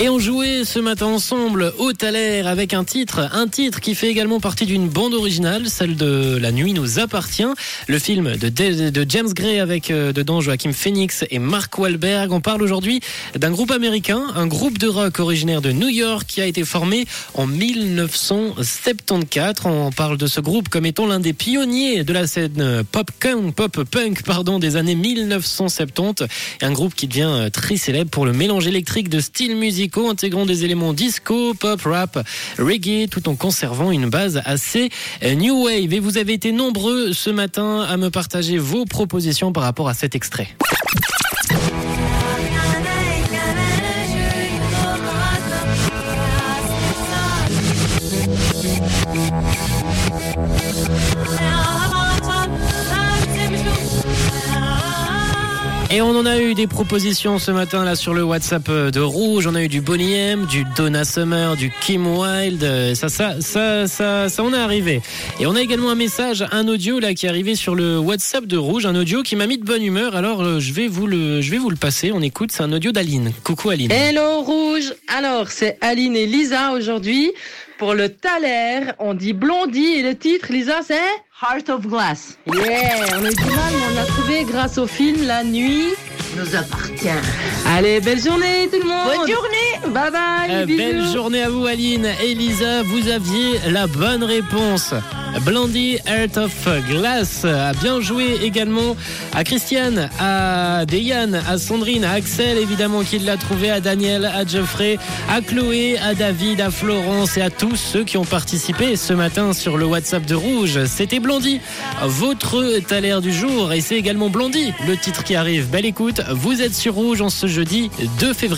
Et on jouait ce matin ensemble au Thaler avec un titre, un titre qui fait également partie d'une bande originale, celle de La nuit nous appartient, le film de, James Gray avec euh, dedans Joachim Phoenix et Mark Wahlberg. On parle aujourd'hui d'un groupe américain, un groupe de rock originaire de New York qui a été formé en 1974. On parle de ce groupe comme étant l'un des pionniers de la scène pop punk, pop punk pardon, des années 1970. Et un groupe qui devient euh, très célèbre pour le mélange électrique de styles intégrant des éléments disco, pop, rap, reggae, tout en conservant une base assez euh, new wave. Et vous avez été nombreux ce matin à me partager vos propositions par rapport à cet extrait. Et on en a eu des propositions ce matin là sur le WhatsApp euh, de Rouge. On a eu du Bonnie M, du Donna Summer, du Kim Wilde. Ça, ça, ça, ça, ça, on est arrivé. Et on a également un message, un audio là qui est arrivé sur le WhatsApp de Rouge, un audio qui m'a mis de bonne humeur. Alors euh, je vais vous le, je vais vous le passer. On écoute, c'est un audio d'Aline. Coucou Aline. Hello Rouge. Alors c'est Aline et Lisa aujourd'hui pour le Thaler. On dit Blondie et le titre Lisa c'est? Heart of Glass Yeah, on a eu du mal, mais on l'a trouvé grâce au film La Nuit. nous appartient. Allez, belle journée tout le monde. Bonne journée Bye bye. Euh, bisous. belle journée à vous Aline et Lisa, vous aviez la bonne réponse. Blondie Heart of Glass a bien joué également à Christiane, à Deyane, à Sandrine, à Axel évidemment qui l'a trouvé, à Daniel, à Geoffrey, à Chloé, à David, à Florence et à tous ceux qui ont participé ce matin sur le WhatsApp de Rouge. C'était Blondie, votre thaler du jour et c'est également Blondie, le titre qui arrive. Belle écoute, vous êtes sur Rouge en ce jeudi 2 février.